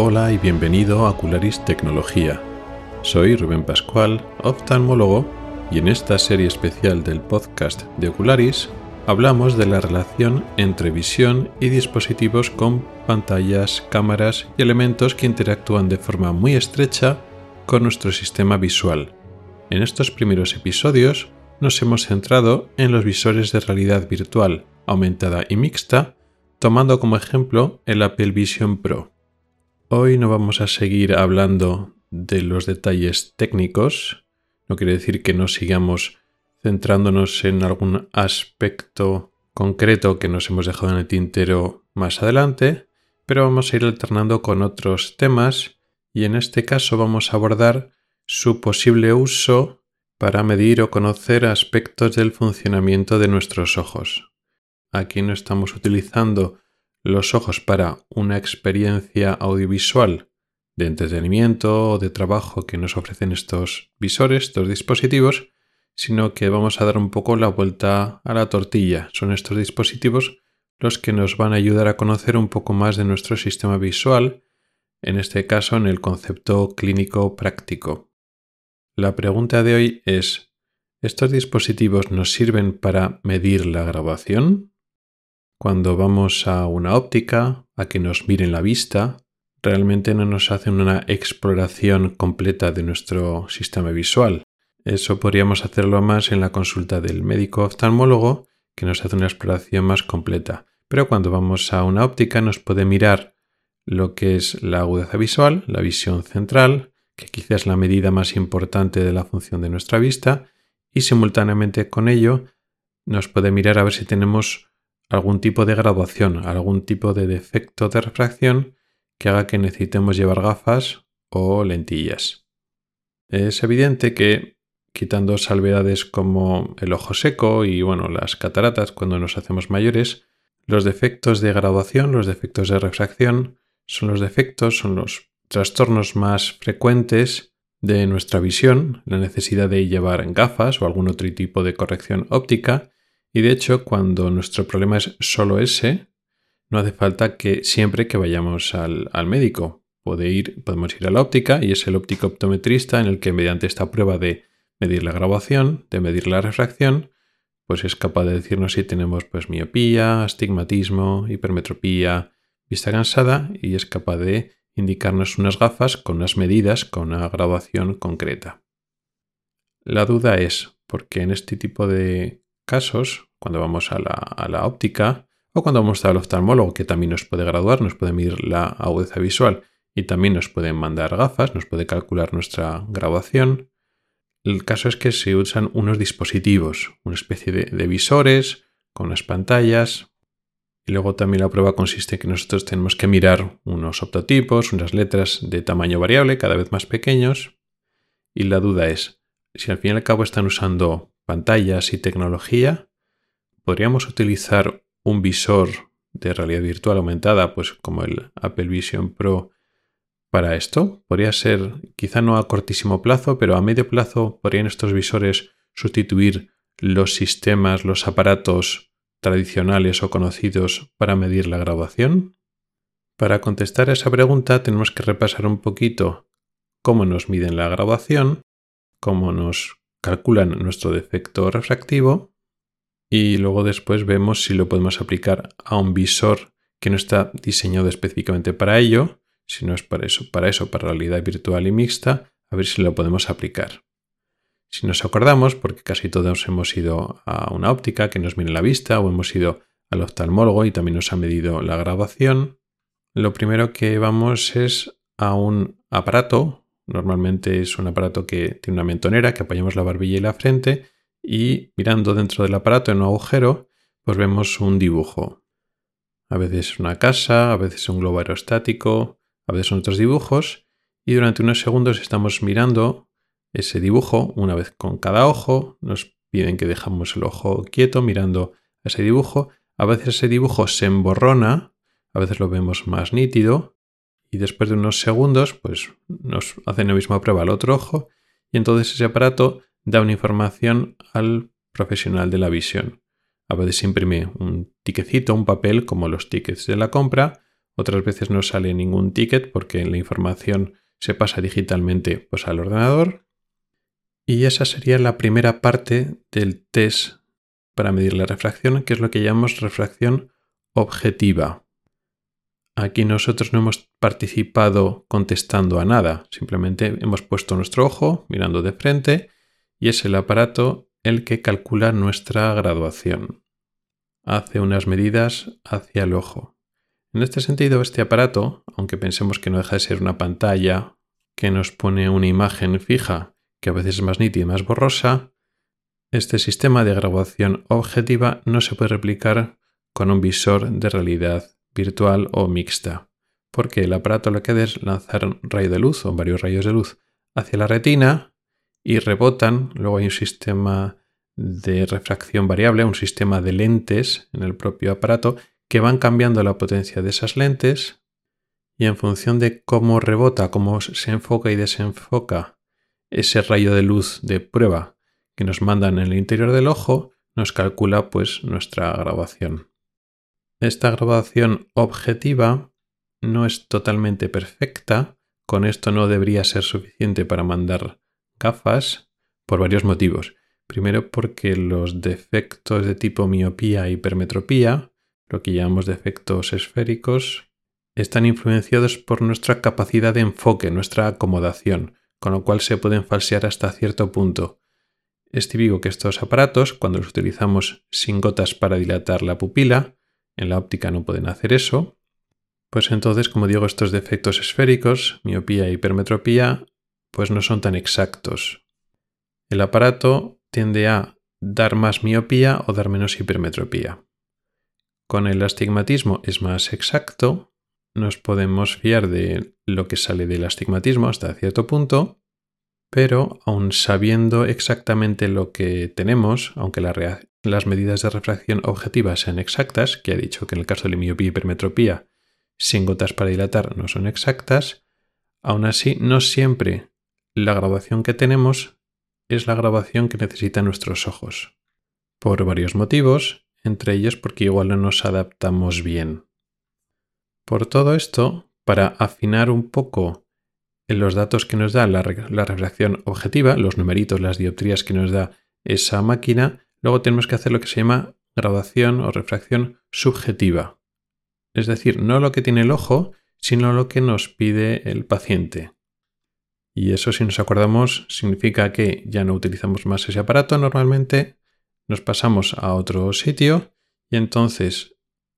Hola y bienvenido a Ocularis Tecnología. Soy Rubén Pascual, oftalmólogo, y en esta serie especial del podcast de Ocularis hablamos de la relación entre visión y dispositivos con pantallas, cámaras y elementos que interactúan de forma muy estrecha con nuestro sistema visual. En estos primeros episodios nos hemos centrado en los visores de realidad virtual, aumentada y mixta, tomando como ejemplo el Apple Vision Pro. Hoy no vamos a seguir hablando de los detalles técnicos, no quiere decir que no sigamos centrándonos en algún aspecto concreto que nos hemos dejado en el tintero más adelante, pero vamos a ir alternando con otros temas y en este caso vamos a abordar su posible uso para medir o conocer aspectos del funcionamiento de nuestros ojos. Aquí no estamos utilizando los ojos para una experiencia audiovisual de entretenimiento o de trabajo que nos ofrecen estos visores, estos dispositivos, sino que vamos a dar un poco la vuelta a la tortilla. Son estos dispositivos los que nos van a ayudar a conocer un poco más de nuestro sistema visual, en este caso en el concepto clínico práctico. La pregunta de hoy es, ¿estos dispositivos nos sirven para medir la grabación? Cuando vamos a una óptica, a que nos miren la vista, realmente no nos hacen una exploración completa de nuestro sistema visual. Eso podríamos hacerlo más en la consulta del médico oftalmólogo, que nos hace una exploración más completa. Pero cuando vamos a una óptica nos puede mirar lo que es la agudeza visual, la visión central, que quizás es la medida más importante de la función de nuestra vista, y simultáneamente con ello nos puede mirar a ver si tenemos algún tipo de graduación, algún tipo de defecto de refracción que haga que necesitemos llevar gafas o lentillas. Es evidente que, quitando salvedades como el ojo seco y bueno, las cataratas cuando nos hacemos mayores, los defectos de graduación, los defectos de refracción, son los defectos, son los trastornos más frecuentes de nuestra visión, la necesidad de llevar gafas o algún otro tipo de corrección óptica y de hecho, cuando nuestro problema es solo ese, no hace falta que siempre que vayamos al, médico. Puede ir, podemos ir a la óptica y es el óptico optometrista en el que mediante esta prueba de medir la graduación, de medir la refracción, pues es capaz de decirnos si tenemos pues miopía, astigmatismo, hipermetropía, vista cansada y es capaz de indicarnos unas gafas con unas medidas, con una graduación concreta. La duda es, porque en este tipo de casos, cuando vamos a la, óptica o cuando vamos al oftalmólogo, que también nos puede graduar, nos puede medir la agudeza visual y también nos puede mandar gafas, nos puede calcular nuestra graduación. El caso es que se usan unos dispositivos, una especie de, de visores con unas pantallas. Y luego también la prueba consiste en que nosotros tenemos que mirar unos optotipos, unas letras de tamaño variable, cada vez más pequeños. Y la duda es, si al fin y al cabo están usando pantallas y tecnología, podríamos utilizar un visor de realidad virtual aumentada, pues como el Apple Vision Pro, para esto. Podría ser, quizá no a cortísimo plazo, pero a medio plazo podrían estos visores sustituir los sistemas, los aparatos tradicionales o conocidos para medir la graduación? Para contestar a esa pregunta tenemos que repasar un poquito cómo nos miden la graduación, cómo nos calculan nuestro defecto refractivo y luego después vemos si lo podemos aplicar a un visor que no está diseñado específicamente para ello, sino es para eso, para eso, para realidad virtual y mixta, a ver si lo podemos aplicar. Si nos acordamos, porque casi todos hemos ido a una óptica que nos mire la vista o hemos ido al oftalmólogo y también nos ha medido la grabación, lo primero que vamos es a un aparato Normalmente es un aparato que tiene una mentonera que apoyamos la barbilla y la frente y mirando dentro del aparato en un agujero pues vemos un dibujo. A veces una casa, a veces un globo aerostático, a veces son otros dibujos y durante unos segundos estamos mirando ese dibujo una vez con cada ojo. Nos piden que dejamos el ojo quieto mirando ese dibujo. A veces ese dibujo se emborrona, a veces lo vemos más nítido y después de unos segundos pues nos hacen la misma prueba al otro ojo y entonces ese aparato da una información al profesional de la visión. A veces imprime un tiquecito, un papel como los tickets de la compra otras veces no sale ningún ticket porque la información se pasa digitalmente pues, al ordenador. Y esa sería la primera parte del test para medir la refracción, que es lo que llamamos refracción objetiva. Aquí nosotros no hemos participado contestando a nada, simplemente hemos puesto nuestro ojo mirando de frente y es el aparato el que calcula nuestra graduación. Hace unas medidas hacia el ojo. En este sentido, este aparato, aunque pensemos que no deja de ser una pantalla que nos pone una imagen fija, que a veces es más nítida y más borrosa, este sistema de graduación objetiva no se puede replicar con un visor de realidad virtual o mixta, porque el aparato lo que hace es lanzar un rayo de luz o varios rayos de luz hacia la retina y rebotan. Luego hay un sistema de refracción variable, un sistema de lentes en el propio aparato que van cambiando la potencia de esas lentes y en función de cómo rebota, cómo se enfoca y desenfoca ese rayo de luz de prueba que nos mandan en el interior del ojo, nos calcula pues nuestra grabación. Esta grabación objetiva no es totalmente perfecta, con esto no debería ser suficiente para mandar gafas por varios motivos. Primero porque los defectos de tipo miopía e hipermetropía, lo que llamamos defectos esféricos, están influenciados por nuestra capacidad de enfoque, nuestra acomodación, con lo cual se pueden falsear hasta cierto punto. Es típico que estos aparatos, cuando los utilizamos sin gotas para dilatar la pupila, en la óptica no pueden hacer eso, pues entonces, como digo, estos defectos esféricos, miopía e hipermetropía, pues no son tan exactos. El aparato tiende a dar más miopía o dar menos hipermetropía. Con el astigmatismo es más exacto, nos podemos fiar de lo que sale del astigmatismo hasta cierto punto, pero aun sabiendo exactamente lo que tenemos, aunque las medidas de refracción objetiva sean exactas, que he dicho que en el caso de la miopía y hipermetropía sin gotas para dilatar no son exactas, aún así no siempre la grabación que tenemos es la grabación que necesitan nuestros ojos. Por varios motivos, entre ellos porque igual no nos adaptamos bien. Por todo esto, para afinar un poco en los datos que nos da la, refracción objetiva, los numeritos, las dioptrías que nos da esa máquina, luego tenemos que hacer lo que se llama graduación o refracción subjetiva. Es decir, no lo que tiene el ojo, sino lo que nos pide el paciente. Y eso, si nos acordamos, significa que ya no utilizamos más ese aparato normalmente, nos pasamos a otro sitio y entonces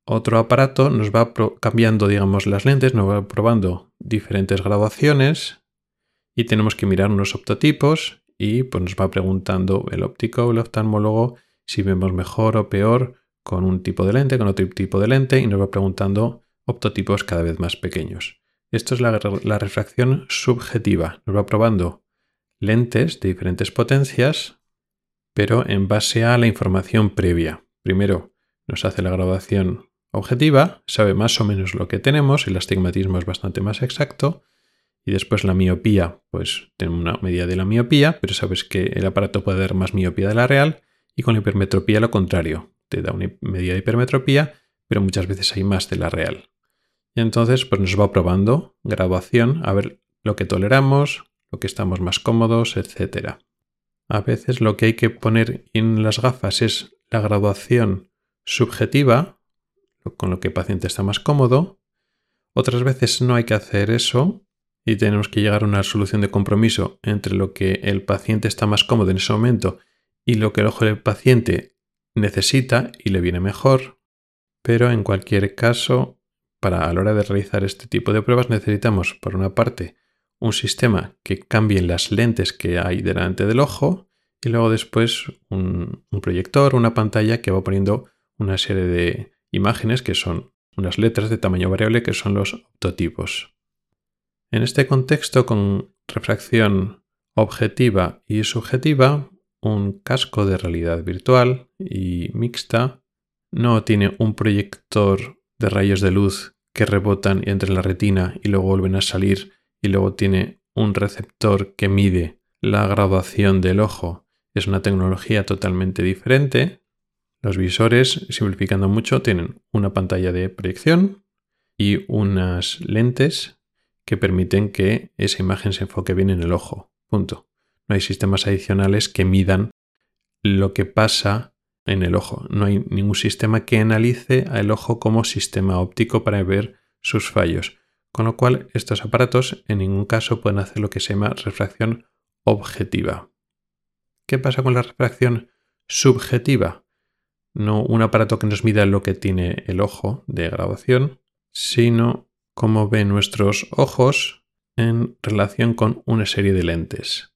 otro aparato nos va cambiando, digamos, las lentes, nos va probando diferentes graduaciones y tenemos que mirar unos optotipos y pues nos va preguntando el óptico o el oftalmólogo si vemos mejor o peor con un tipo de lente, con otro tipo de lente y nos va preguntando optotipos cada vez más pequeños. Esto es la, refracción subjetiva. Nos va probando lentes de diferentes potencias, pero en base a la información previa. Primero nos hace la graduación objetiva, sabe más o menos lo que tenemos, el astigmatismo es bastante más exacto, y después la miopía, pues tenemos una medida de la miopía, pero sabes que el aparato puede dar más miopía de la real, y con la hipermetropía lo contrario, te da una medida de hipermetropía, pero muchas veces hay más de la real. Y entonces pues nos va probando graduación a ver lo que toleramos, lo que estamos más cómodos, etc. A veces lo que hay que poner en las gafas es la graduación subjetiva, con lo que el paciente está más cómodo. Otras veces no hay que hacer eso y tenemos que llegar a una solución de compromiso entre lo que el paciente está más cómodo en ese momento y lo que el ojo del paciente necesita y le viene mejor. Pero en cualquier caso para a la hora de realizar este tipo de pruebas necesitamos, por una parte, un sistema que cambie las lentes que hay delante del ojo y luego después un, un proyector, una pantalla que va poniendo una serie de imágenes que son unas letras de tamaño variable que son los optotipos. En este contexto con refracción objetiva y subjetiva, un casco de realidad virtual y mixta no tiene un proyector de rayos de luz que rebotan entre la retina y luego vuelven a salir y luego tiene un receptor que mide la graduación del ojo. Es una tecnología totalmente diferente. Los visores, simplificando mucho, tienen una pantalla de proyección y unas lentes que permiten que esa imagen se enfoque bien en el ojo. Punto. No hay sistemas adicionales que midan lo que pasa en el ojo. No hay ningún sistema que analice al ojo como sistema óptico para ver sus fallos. Con lo cual, estos aparatos en ningún caso pueden hacer lo que se llama refracción objetiva. ¿Qué pasa con la refracción subjetiva? No un aparato que nos mida lo que tiene el ojo de graduación, sino cómo ven nuestros ojos en relación con una serie de lentes.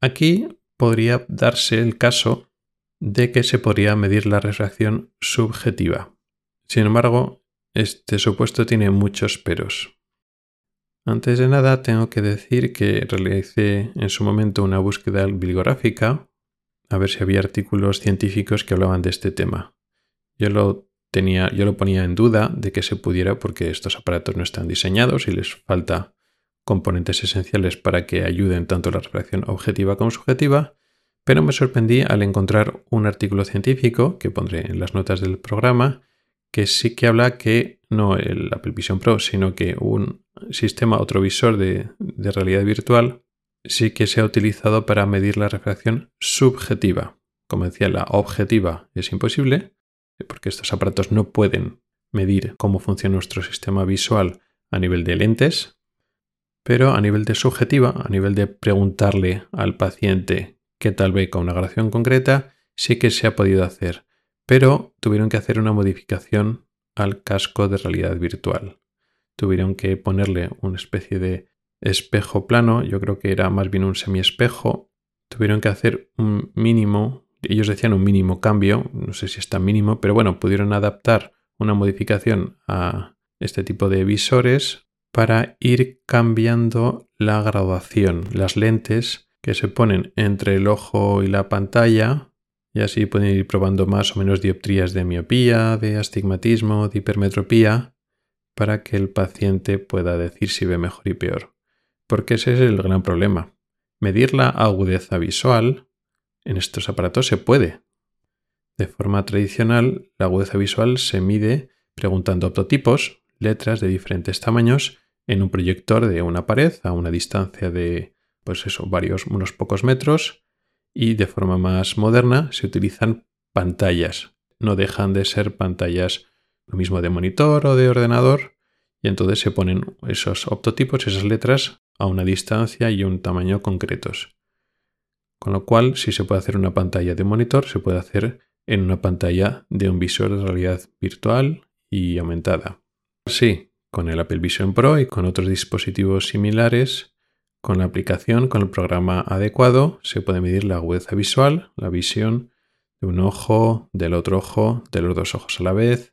Aquí podría darse el caso de que se podría medir la refracción subjetiva. Sin embargo, este supuesto tiene muchos peros. Antes de nada, tengo que decir que realicé en su momento una búsqueda bibliográfica a ver si había artículos científicos que hablaban de este tema. Yo lo tenía, yo lo ponía en duda de que se pudiera porque estos aparatos no están diseñados y les falta componentes esenciales para que ayuden tanto la refracción objetiva como subjetiva, pero me sorprendí al encontrar un artículo científico que pondré en las notas del programa que sí que habla que no el Apple Vision Pro, sino que un sistema, otro visor de, realidad virtual, sí que se ha utilizado para medir la refracción subjetiva. Como decía, la objetiva es imposible, porque estos aparatos no pueden medir cómo funciona nuestro sistema visual a nivel de lentes, pero a nivel de subjetiva, a nivel de preguntarle al paciente qué tal ve con una grabación concreta, sí que se ha podido hacer pero tuvieron que hacer una modificación al casco de realidad virtual. Tuvieron que ponerle una especie de espejo plano, yo creo que era más bien un semiespejo. Tuvieron que hacer un mínimo, ellos decían un mínimo cambio, no sé si es tan mínimo, pero bueno, pudieron adaptar una modificación a este tipo de visores para ir cambiando la graduación, las lentes que se ponen entre el ojo y la pantalla y así pueden ir probando más o menos dioptrías de miopía, de astigmatismo, de hipermetropía, para que el paciente pueda decir si ve mejor y peor. Porque ese es el gran problema. Medir la agudeza visual en estos aparatos se puede. De forma tradicional, la agudeza visual se mide preguntando optotipos, letras de diferentes tamaños, en un proyector de una pared a una distancia de, pues eso, varios, unos pocos metros, y de forma más moderna se utilizan pantallas. No dejan de ser pantallas lo mismo de monitor o de ordenador y entonces se ponen esos optotipos, esas letras a una distancia y un tamaño concretos. Con lo cual, si se puede hacer una pantalla de monitor, se puede hacer en una pantalla de un visor de realidad virtual y aumentada. Sí, con el Apple Vision Pro y con otros dispositivos similares con la aplicación, con el programa adecuado, se puede medir la agudeza visual, la visión de un ojo, del otro ojo, de los dos ojos a la vez.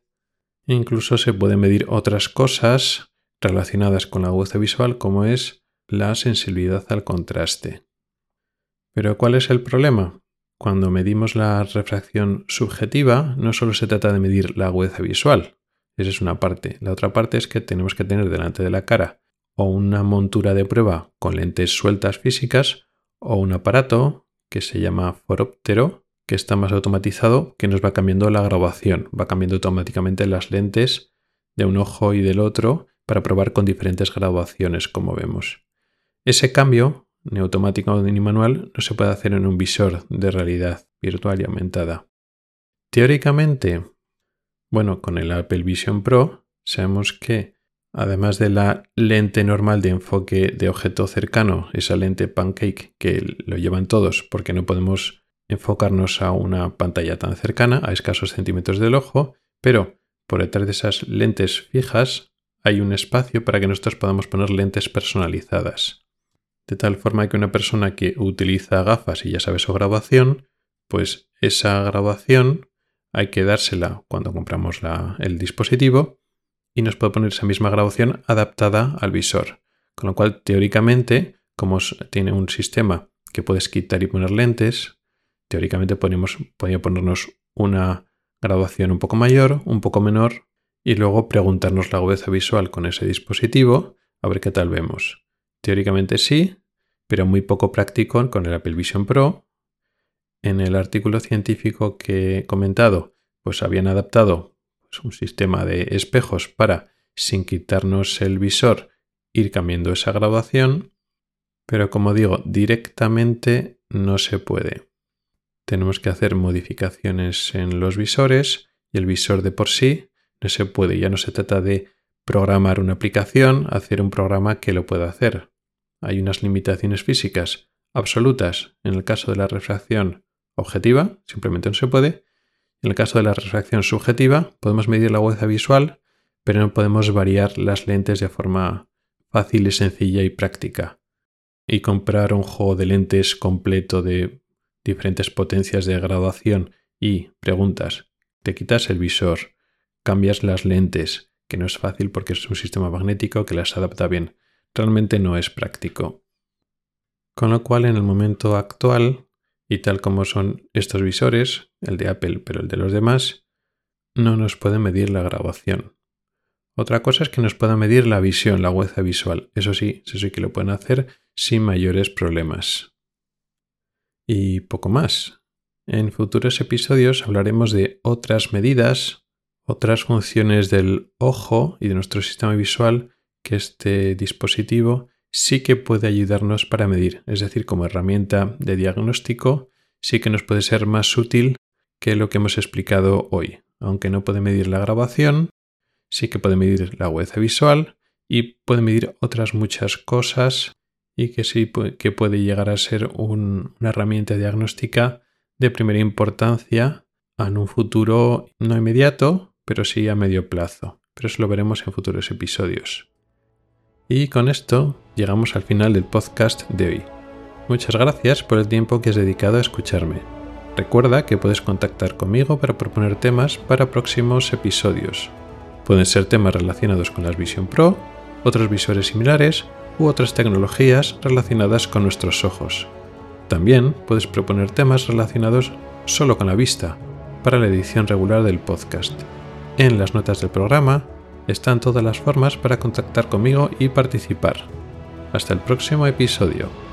E incluso se puede medir otras cosas relacionadas con la agudeza visual, como es la sensibilidad al contraste. Pero ¿cuál es el problema? Cuando medimos la refracción subjetiva, no solo se trata de medir la agudeza visual, esa es una parte. La otra parte es que tenemos que tener delante de la cara o una montura de prueba con lentes sueltas físicas o un aparato que se llama foróptero que está más automatizado que nos va cambiando la graduación, va cambiando automáticamente las lentes de un ojo y del otro para probar con diferentes graduaciones como vemos. Ese cambio, ni automático ni manual, no se puede hacer en un visor de realidad virtual y aumentada. Teóricamente, bueno, con el Apple Vision Pro sabemos que Además de la lente normal de enfoque de objeto cercano, esa lente pancake que lo llevan todos porque no podemos enfocarnos a una pantalla tan cercana, a escasos centímetros del ojo, pero por detrás de esas lentes fijas hay un espacio para que nosotros podamos poner lentes personalizadas. De tal forma que una persona que utiliza gafas y ya sabe su grabación, pues esa grabación hay que dársela cuando compramos el dispositivo y nos puede poner esa misma grabación adaptada al visor. Con lo cual, teóricamente, como tiene un sistema que puedes quitar y poner lentes, teóricamente podríamos, podría ponernos una graduación un poco mayor, un poco menor, y luego preguntarnos la agudeza visual con ese dispositivo, a ver qué tal vemos. Teóricamente sí, pero muy poco práctico con el Apple Vision Pro. En el artículo científico que he comentado, pues habían adaptado un sistema de espejos para sin quitarnos el visor, ir cambiando esa graduación, pero como digo, directamente no se puede. Tenemos que hacer modificaciones en los visores y el visor de por sí no se puede. Ya no se trata de programar una aplicación, hacer un programa que lo pueda hacer. Hay unas limitaciones físicas absolutas en el caso de la refracción objetiva, simplemente no se puede. En el caso de la refracción subjetiva, podemos medir la agudeza visual, pero no podemos variar las lentes de forma fácil y sencilla y práctica. Y comprar un juego de lentes completo de diferentes potencias de graduación y preguntas, te quitas el visor, cambias las lentes, que no es fácil porque es un sistema magnético que las adapta bien. Realmente no es práctico. Con lo cual, en el momento actual, y tal como son estos visores, el de Apple pero el de los demás, no nos puede medir la grabación. Otra cosa es que nos pueda medir la visión, la agudeza visual. Eso sí, eso sí que lo pueden hacer sin mayores problemas. Y poco más. En futuros episodios hablaremos de otras medidas otras funciones del ojo y de nuestro sistema visual que este dispositivo sí que puede ayudarnos para medir, es decir, como herramienta de diagnóstico sí que nos puede ser más útil que lo que hemos explicado hoy. Aunque no puede medir la grabación, sí que puede medir la agudeza visual y puede medir otras muchas cosas y que sí que puede llegar a ser una herramienta diagnóstica de primera importancia en un futuro no inmediato, pero sí a medio plazo, pero eso lo veremos en futuros episodios. Y con esto llegamos al final del podcast de hoy. Muchas gracias por el tiempo que has dedicado a escucharme. Recuerda que puedes contactar conmigo para proponer temas para próximos episodios. Pueden ser temas relacionados con la Vision Pro, otros visores similares u otras tecnologías relacionadas con nuestros ojos. También puedes proponer temas relacionados solo con la vista para la edición regular del podcast. En las notas del programa están todas las formas para contactar conmigo y participar. Hasta el próximo episodio.